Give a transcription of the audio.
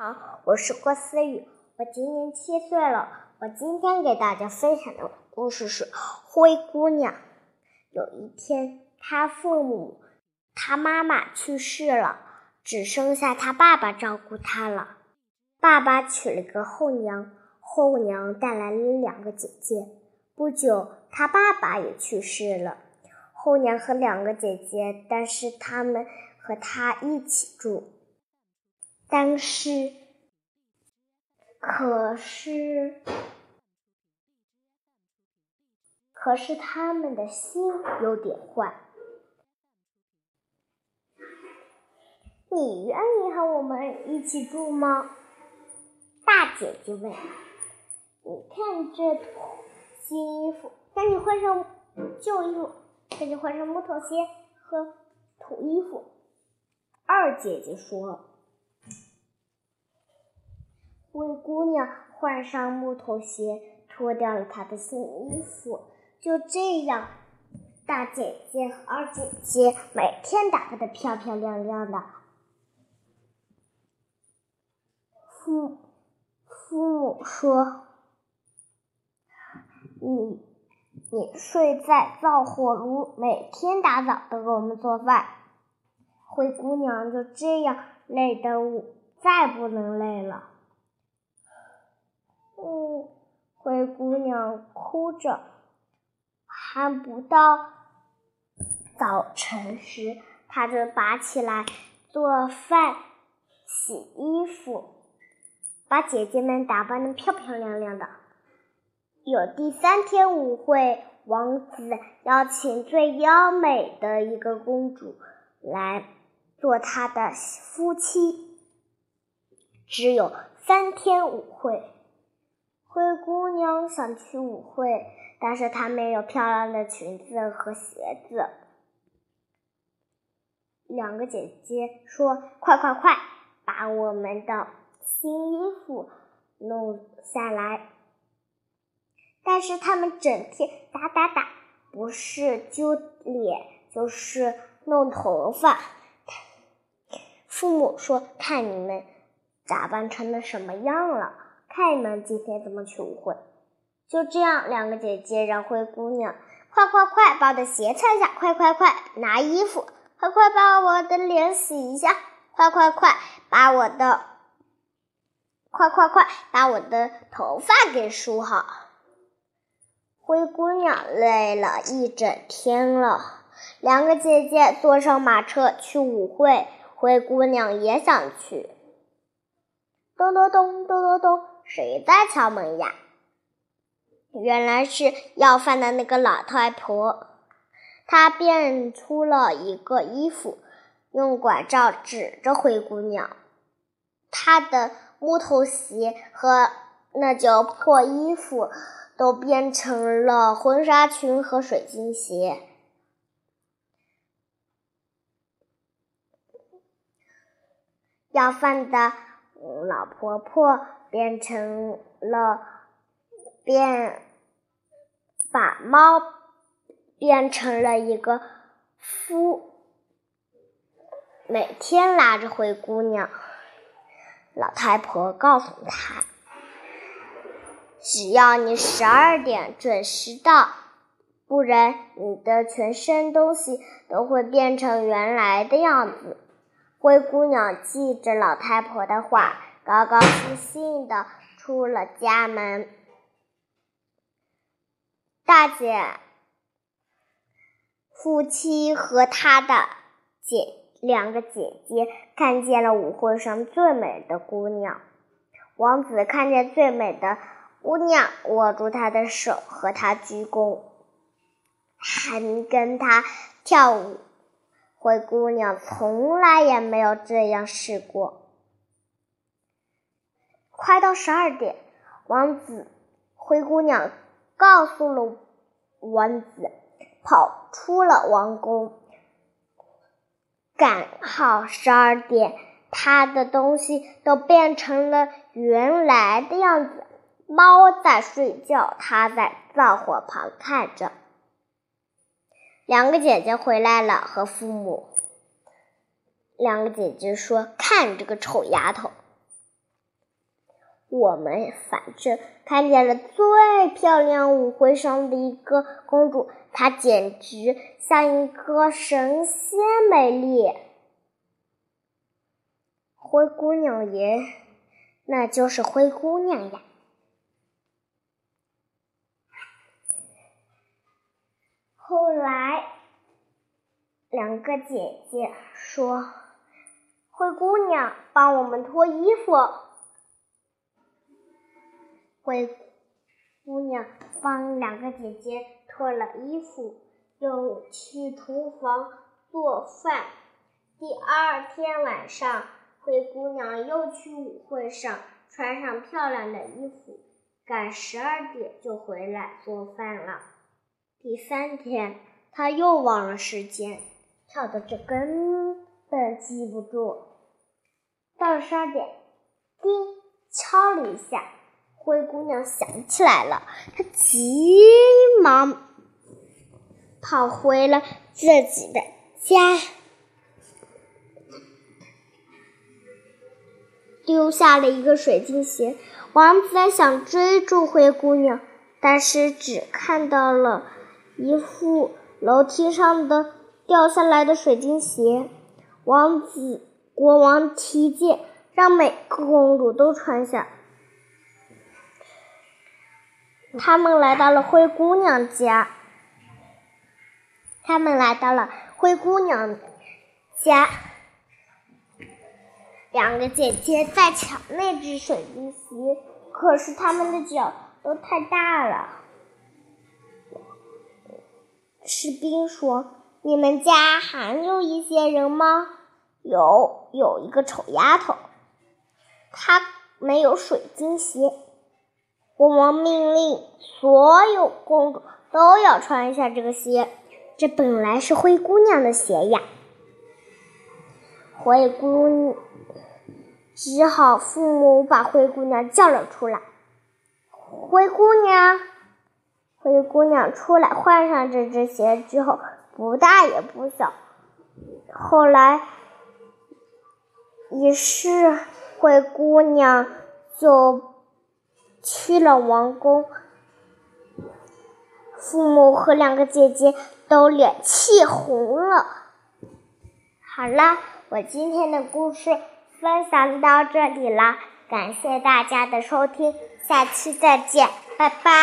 好，我是郭思雨，我今年七岁了。我今天给大家分享的故事是《灰姑娘》。有一天，她父母、她妈妈去世了，只剩下她爸爸照顾她了。爸爸娶了个后娘，后娘带来了两个姐姐。不久，她爸爸也去世了，后娘和两个姐姐，但是他们和她一起住。但是，可是，可是他们的心有点坏。你愿意和我们一起住吗？大姐姐问。你看这新衣服，赶紧换上旧衣服，赶紧换上木头鞋和土衣服。二姐姐说。灰姑娘换上木头鞋，脱掉了她的新衣服。就这样，大姐姐和二姐姐每天打扮的漂漂亮亮的。父父母说：“你你睡在灶火炉，每天打扫都给我们做饭。”灰姑娘就这样累得再不能累了。嗯，灰姑娘哭着，还不到早晨时，她就拔起来做饭、洗衣服，把姐姐们打扮的漂漂亮亮的。有第三天舞会，王子邀请最优美的一个公主来做他的夫妻。只有三天舞会。灰姑娘想去舞会，但是她没有漂亮的裙子和鞋子。两个姐姐说：“快快快，把我们的新衣服弄下来！”但是他们整天打打打，不是揪脸，就是弄头发。父母说：“看你们打扮成了什么样了。”看你们今天怎么去舞会？就这样，两个姐姐让灰姑娘快快快把我的鞋穿下，快快快拿衣服，快快把我的脸洗一下，快快快把我的快快快把我的头发给梳好。灰姑娘累了一整天了，两个姐姐坐上马车去舞会，灰姑娘也想去。咚咚咚咚咚咚。谁在敲门呀？原来是要饭的那个老太婆。她变出了一个衣服，用拐杖指着灰姑娘。她的木头鞋和那件破衣服都变成了婚纱裙和水晶鞋。要饭的老婆婆。变成了变，把猫变成了一个夫，每天拉着灰姑娘。老太婆告诉他：“只要你十二点准时到，不然你的全身东西都会变成原来的样子。”灰姑娘记着老太婆的话。高高兴兴的出了家门。大姐夫妻和他的姐两个姐姐看见了舞会上最美的姑娘。王子看见最美的姑娘，握住她的手，和她鞠躬，还跟她跳舞。灰姑娘从来也没有这样试过。快到十二点，王子、灰姑娘告诉了王子，跑出了王宫。刚好十二点，他的东西都变成了原来的样子。猫在睡觉，他在灶火旁看着。两个姐姐回来了，和父母。两个姐姐说：“看这个丑丫头。”我们反正看见了最漂亮舞会上的一个公主，她简直像一个神仙美丽。灰姑娘也，那就是灰姑娘呀。后来，两个姐姐说：“灰姑娘，帮我们脱衣服。”灰姑娘帮两个姐姐脱了衣服，又去厨房做饭。第二天晚上，灰姑娘又去舞会上，穿上漂亮的衣服，赶十二点就回来做饭了。第三天，他又忘了时间，跳的这根本记不住。到了十二点，叮，敲了一下。灰姑娘想起来了，她急忙跑回了自己的家，丢下了一个水晶鞋。王子想追逐灰姑娘，但是只看到了一副楼梯上的掉下来的水晶鞋。王子国王提剑，让每个公主都穿下。他们来到了灰姑娘家。他们来到了灰姑娘家，两个姐姐在抢那只水晶鞋，可是他们的脚都太大了。士兵说：“你们家还有一些人吗？”“有，有一个丑丫头，她没有水晶鞋。”国王命令所有公主都要穿一下这个鞋，这本来是灰姑娘的鞋呀。灰姑只好父母把灰姑娘叫了出来。灰姑娘，灰姑娘出来换上这只鞋之后，不大也不小。后来，于是灰姑娘就。去了王宫，父母和两个姐姐都脸气红了。好了，我今天的故事分享到这里了，感谢大家的收听，下期再见，拜拜。